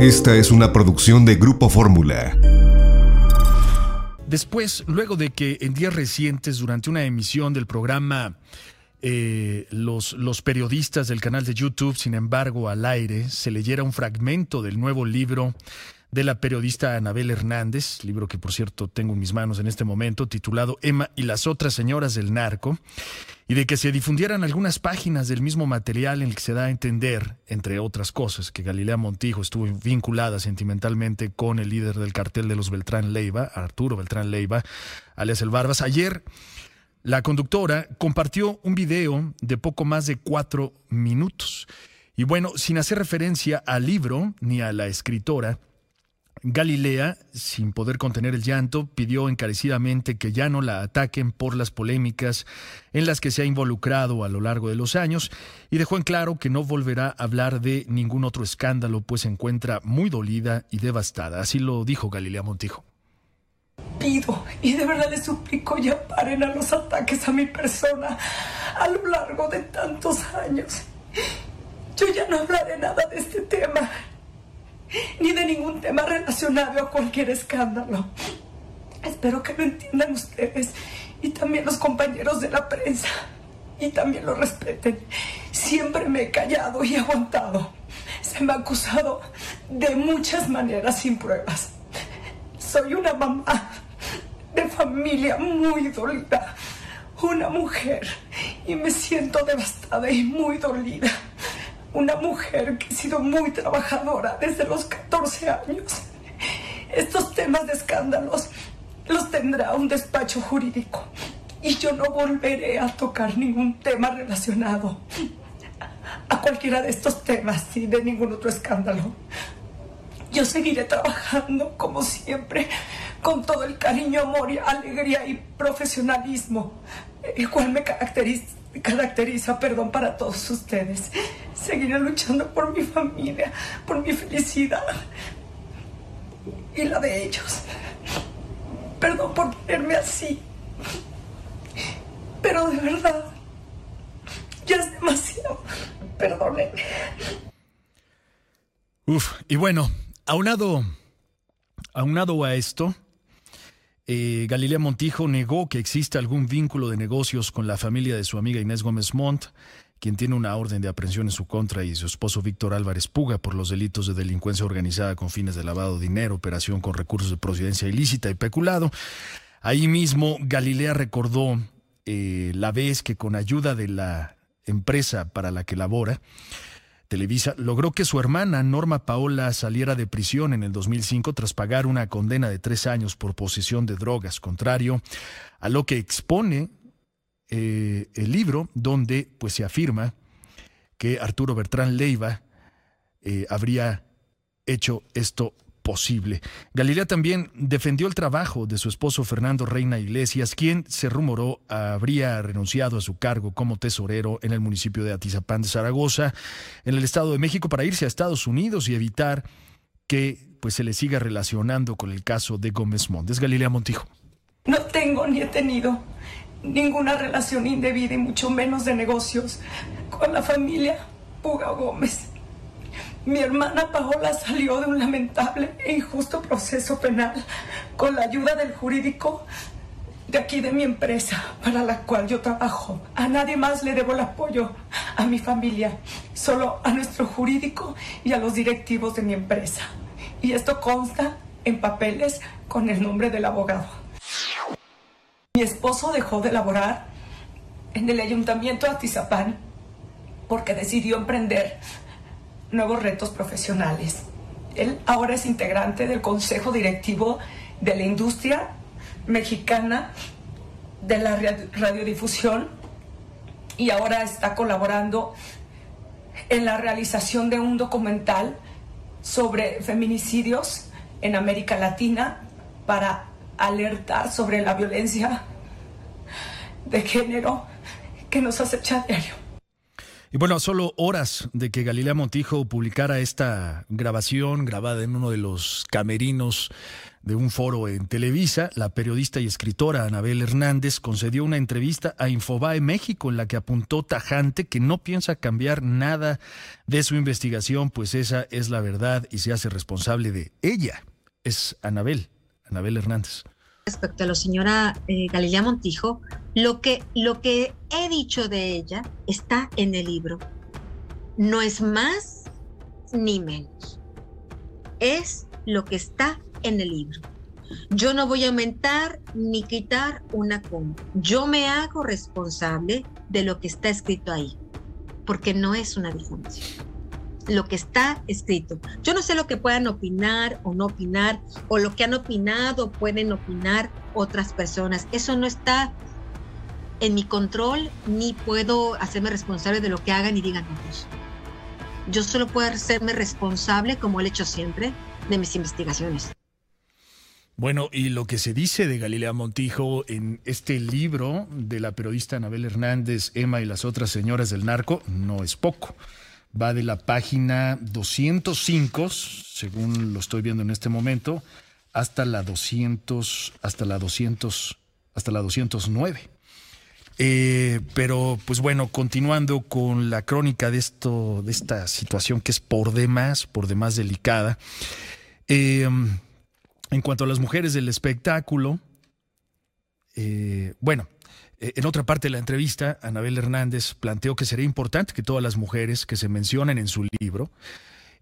Esta es una producción de Grupo Fórmula. Después, luego de que en días recientes, durante una emisión del programa eh, los, los periodistas del canal de YouTube, sin embargo, al aire, se leyera un fragmento del nuevo libro de la periodista Anabel Hernández, libro que por cierto tengo en mis manos en este momento, titulado Emma y las otras señoras del narco, y de que se difundieran algunas páginas del mismo material en el que se da a entender, entre otras cosas, que Galilea Montijo estuvo vinculada sentimentalmente con el líder del cartel de los Beltrán Leiva, Arturo Beltrán Leiva, alias El Barbas. Ayer la conductora compartió un video de poco más de cuatro minutos. Y bueno, sin hacer referencia al libro ni a la escritora, Galilea, sin poder contener el llanto, pidió encarecidamente que ya no la ataquen por las polémicas en las que se ha involucrado a lo largo de los años y dejó en claro que no volverá a hablar de ningún otro escándalo, pues se encuentra muy dolida y devastada. Así lo dijo Galilea Montijo. Pido y de verdad les suplico ya paren a los ataques a mi persona a lo largo de tantos años. Yo ya no hablaré nada de este tema ni de ningún tema relacionado a cualquier escándalo. Espero que lo entiendan ustedes y también los compañeros de la prensa y también lo respeten. Siempre me he callado y aguantado. Se me ha acusado de muchas maneras sin pruebas. Soy una mamá de familia muy dolida, una mujer y me siento devastada y muy dolida una mujer que ha sido muy trabajadora desde los 14 años. Estos temas de escándalos los tendrá un despacho jurídico y yo no volveré a tocar ningún tema relacionado a cualquiera de estos temas y de ningún otro escándalo. Yo seguiré trabajando como siempre, con todo el cariño, amor, y alegría y profesionalismo, el cual me caracteriza caracteriza, perdón, para todos ustedes. Seguiré luchando por mi familia, por mi felicidad y la de ellos. Perdón por ponerme así, pero de verdad, ya es demasiado. Perdónenme. Uf, y bueno, aunado, aunado a esto, eh, Galilea Montijo negó que exista algún vínculo de negocios con la familia de su amiga Inés Gómez Montt, quien tiene una orden de aprehensión en su contra, y su esposo Víctor Álvarez Puga por los delitos de delincuencia organizada con fines de lavado de dinero, operación con recursos de procedencia ilícita y peculado. Ahí mismo Galilea recordó eh, la vez que con ayuda de la empresa para la que labora, Televisa logró que su hermana Norma Paola saliera de prisión en el 2005 tras pagar una condena de tres años por posesión de drogas, contrario a lo que expone eh, el libro, donde pues se afirma que Arturo Bertrán Leiva eh, habría hecho esto posible. Galilea también defendió el trabajo de su esposo Fernando Reina Iglesias, quien se rumoró habría renunciado a su cargo como tesorero en el municipio de Atizapán de Zaragoza, en el Estado de México, para irse a Estados Unidos y evitar que pues, se le siga relacionando con el caso de Gómez Montes. Galilea Montijo. No tengo ni he tenido ninguna relación indebida y mucho menos de negocios con la familia Puga Gómez. Mi hermana Paola salió de un lamentable e injusto proceso penal con la ayuda del jurídico de aquí de mi empresa para la cual yo trabajo. A nadie más le debo el apoyo, a mi familia, solo a nuestro jurídico y a los directivos de mi empresa. Y esto consta en papeles con el nombre del abogado. Mi esposo dejó de laborar en el ayuntamiento de Atizapán porque decidió emprender nuevos retos profesionales. Él ahora es integrante del Consejo Directivo de la Industria Mexicana de la Radiodifusión y ahora está colaborando en la realización de un documental sobre feminicidios en América Latina para alertar sobre la violencia de género que nos acecha diario. Y bueno, a solo horas de que Galilea Montijo publicara esta grabación grabada en uno de los camerinos de un foro en Televisa, la periodista y escritora Anabel Hernández concedió una entrevista a Infobae México en la que apuntó tajante que no piensa cambiar nada de su investigación, pues esa es la verdad y se hace responsable de ella. Es Anabel, Anabel Hernández. Respecto a la señora eh, Galilea Montijo, lo que, lo que he dicho de ella está en el libro. No es más ni menos. Es lo que está en el libro. Yo no voy a aumentar ni quitar una coma. Yo me hago responsable de lo que está escrito ahí, porque no es una difamación. Lo que está escrito. Yo no sé lo que puedan opinar o no opinar, o lo que han opinado pueden opinar otras personas. Eso no está en mi control, ni puedo hacerme responsable de lo que hagan y digan otros. Yo solo puedo hacerme responsable, como he hecho siempre, de mis investigaciones. Bueno, y lo que se dice de Galilea Montijo en este libro de la periodista Anabel Hernández, Emma y las otras señoras del narco, no es poco. Va de la página 205, según lo estoy viendo en este momento, hasta la 200, hasta la 200, hasta la 209. Eh, pero, pues bueno, continuando con la crónica de esto, de esta situación que es por demás, por demás delicada. Eh, en cuanto a las mujeres del espectáculo, eh, bueno, en otra parte de la entrevista, Anabel Hernández planteó que sería importante que todas las mujeres que se mencionan en su libro,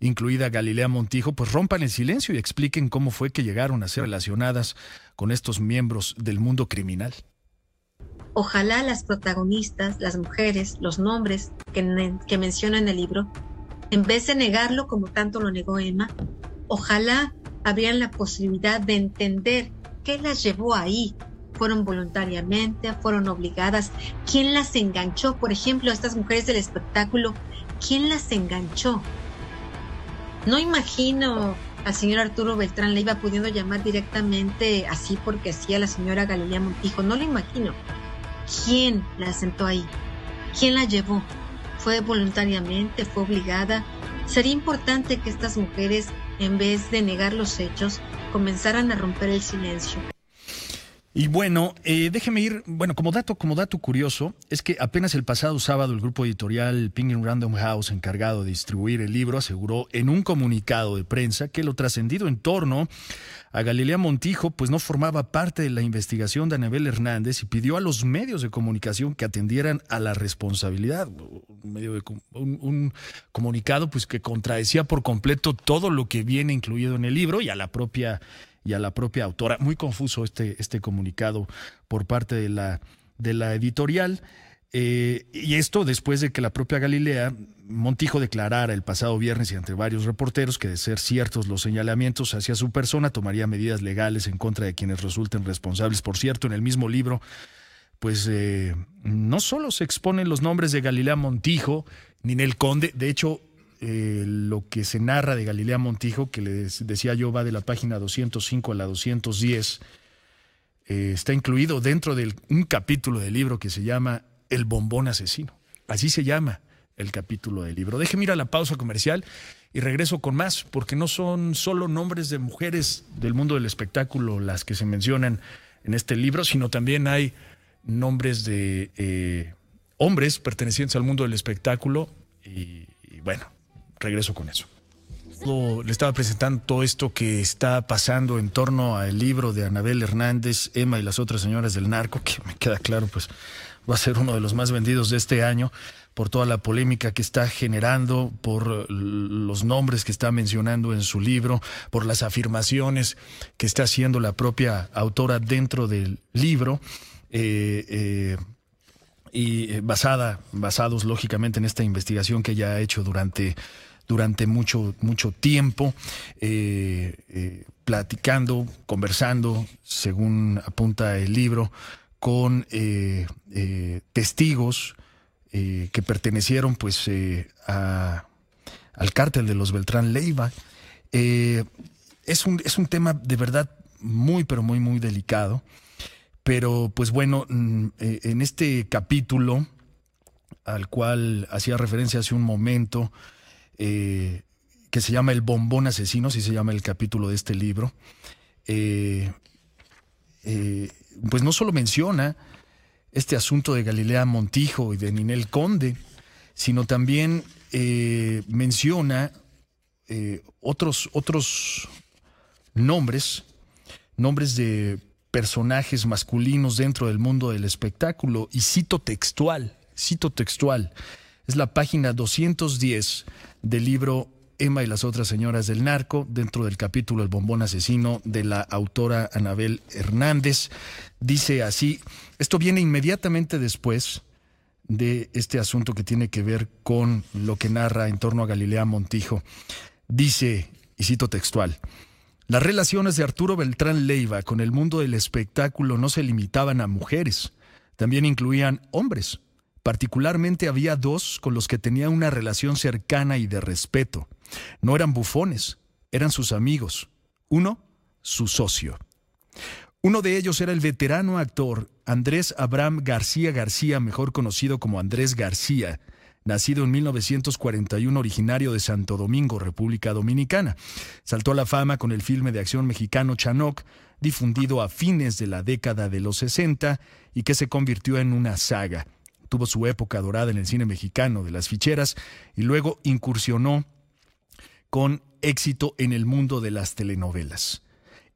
incluida Galilea Montijo, pues rompan el silencio y expliquen cómo fue que llegaron a ser relacionadas con estos miembros del mundo criminal. Ojalá las protagonistas, las mujeres, los nombres que, que menciona en el libro, en vez de negarlo como tanto lo negó Emma, ojalá habrían la posibilidad de entender qué las llevó ahí. Fueron voluntariamente, fueron obligadas. ¿Quién las enganchó? Por ejemplo, estas mujeres del espectáculo, ¿quién las enganchó? No imagino al señor Arturo Beltrán le iba pudiendo llamar directamente así porque hacía la señora Galilea Montijo. No lo imagino. ¿Quién la sentó ahí? ¿Quién la llevó? ¿Fue voluntariamente? ¿Fue obligada? Sería importante que estas mujeres en vez de negar los hechos, comenzaran a romper el silencio. Y bueno, eh, déjeme ir, bueno, como dato, como dato curioso, es que apenas el pasado sábado el grupo editorial Penguin Random House, encargado de distribuir el libro, aseguró en un comunicado de prensa que lo trascendido en torno a Galilea Montijo, pues no formaba parte de la investigación de Anabel Hernández y pidió a los medios de comunicación que atendieran a la responsabilidad. Un, medio de, un, comunicado pues que contradecía por completo todo lo que viene incluido en el libro y a la propia y a la propia autora. Muy confuso este, este comunicado por parte de la, de la editorial. Eh, y esto después de que la propia Galilea Montijo declarara el pasado viernes y ante varios reporteros que de ser ciertos los señalamientos hacia su persona tomaría medidas legales en contra de quienes resulten responsables. Por cierto, en el mismo libro, pues eh, no solo se exponen los nombres de Galilea Montijo, ni Ninel Conde, de hecho, eh, lo que se narra de Galilea Montijo, que les decía yo va de la página 205 a la 210, está incluido dentro de un capítulo del libro que se llama el bombón asesino. Así se llama el capítulo del libro. Déjeme ir a la pausa comercial y regreso con más, porque no son solo nombres de mujeres del mundo del espectáculo las que se mencionan en este libro, sino también hay nombres de eh, hombres pertenecientes al mundo del espectáculo. Y bueno, regreso con eso. Le estaba presentando todo esto que está pasando en torno al libro de Anabel Hernández, Emma y las otras señoras del narco, que me queda claro, pues va a ser uno de los más vendidos de este año por toda la polémica que está generando, por los nombres que está mencionando en su libro, por las afirmaciones que está haciendo la propia autora dentro del libro. Eh, eh, y eh, basada, basados lógicamente en esta investigación que ella ha hecho durante, durante mucho, mucho tiempo, platicando, conversando, según apunta el libro, con eh, eh, testigos eh, que pertenecieron pues a, al cártel de los Beltrán Leiva. es, un, es un tema de verdad muy, pero muy, muy delicado. Pero pues bueno, mm, en este capítulo al cual hacía referencia hace un momento, que se llama El bombón asesino, si se llama el capítulo de este libro, eh, eh, pues no solo menciona este asunto de Galilea Montijo y de Ninel Conde, sino también eh, menciona otros, otros nombres, nombres de personajes masculinos dentro del mundo del espectáculo, y cito textual, cito textual, es la página 210 del libro Emma y las otras señoras del narco, dentro del capítulo El bombón asesino de la autora Anabel Hernández. Dice así, esto viene inmediatamente después de este asunto que tiene que ver con lo que narra en torno a Galilea Montijo. Dice, y cito textual, las relaciones de Arturo Beltrán Leiva con el mundo del espectáculo no se limitaban a mujeres, también incluían hombres. Particularmente había dos con los que tenía una relación cercana y de respeto. No eran bufones, eran sus amigos. Uno, su socio. Uno de ellos era el veterano actor Andrés Abraham García García, mejor conocido como Andrés García, nacido en 1941, originario de Santo Domingo, República Dominicana. Saltó a la fama con el filme de acción mexicano Chanoc, difundido a fines de la década de los 60 y que se convirtió en una saga. Tuvo su época dorada en el cine mexicano de las ficheras y luego incursionó con éxito en el mundo de las telenovelas.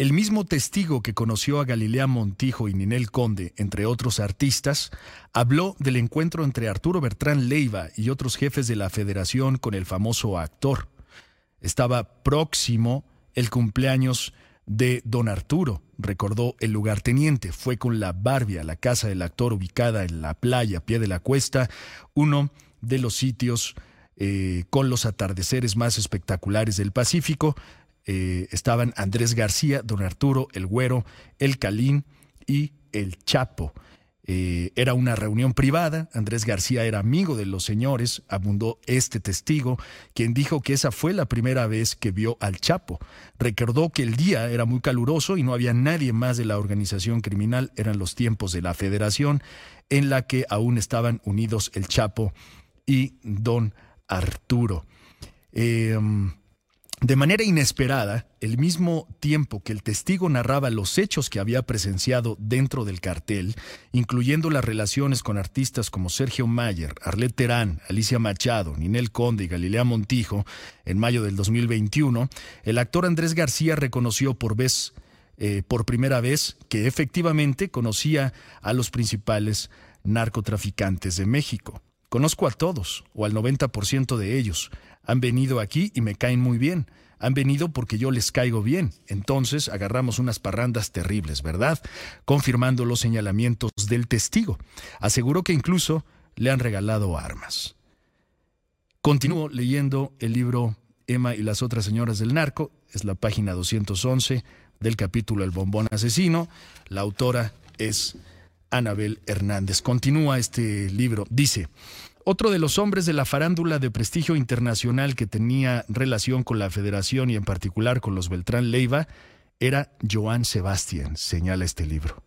El mismo testigo que conoció a Galilea Montijo y Ninel Conde, entre otros artistas, habló del encuentro entre Arturo Bertrán Leiva y otros jefes de la federación con el famoso actor. Estaba próximo el cumpleaños de don Arturo, recordó el lugarteniente. Fue con la Barbie a la casa del actor ubicada en la playa, a pie de la cuesta, uno de los sitios eh, con los atardeceres más espectaculares del Pacífico. Eh, estaban Andrés García, don Arturo, el Güero, el Calín y el Chapo. Eh, era una reunión privada, Andrés García era amigo de los señores, abundó este testigo, quien dijo que esa fue la primera vez que vio al Chapo. Recordó que el día era muy caluroso y no había nadie más de la organización criminal, eran los tiempos de la federación, en la que aún estaban unidos el Chapo y don Arturo. Em, de manera inesperada, el mismo tiempo que el testigo narraba los hechos que había presenciado dentro del cartel, incluyendo las relaciones con artistas como Sergio Mayer, Arlet Terán, Alicia Machado, Ninel Conde y Galilea Montijo, en mayo del 2021, el actor Andrés García reconoció por vez, eh, por primera vez, que efectivamente conocía a los principales narcotraficantes de México. Conozco a todos, o al 90% de ellos. Han venido aquí y me caen muy bien. Han venido porque yo les caigo bien. Entonces agarramos unas parrandas terribles, ¿verdad? Confirmando los señalamientos del testigo. Aseguró que incluso le han regalado armas. Continúo leyendo el libro Emma y las otras señoras del narco. Es la página 211 del capítulo El bombón asesino. La autora es Anabel Hernández. Continúa este libro. Dice, otro de los hombres de la farándula de prestigio internacional que tenía relación con la federación y en particular con los Beltrán Leiva era Joan Sebastián, señala este libro.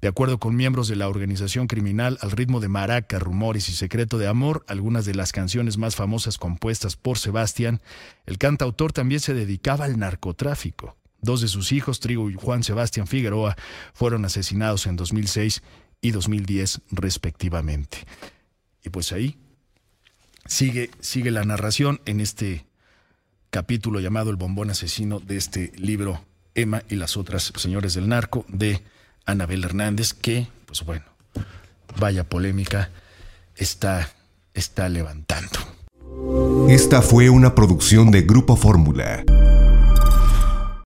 De acuerdo con miembros de la organización criminal, al ritmo de maraca, rumores y secreto de amor, algunas de las canciones más famosas compuestas por Sebastián, el cantautor también se dedicaba al narcotráfico. Dos de sus hijos, Trigo y Juan Sebastián Figueroa, fueron asesinados en 2006 y 2010 respectivamente. Y pues ahí sigue, sigue la narración en este capítulo llamado El bombón asesino de este libro Emma y las otras señores del narco de Anabel Hernández, que, pues bueno, vaya polémica está, está levantando. Esta fue una producción de Grupo Fórmula.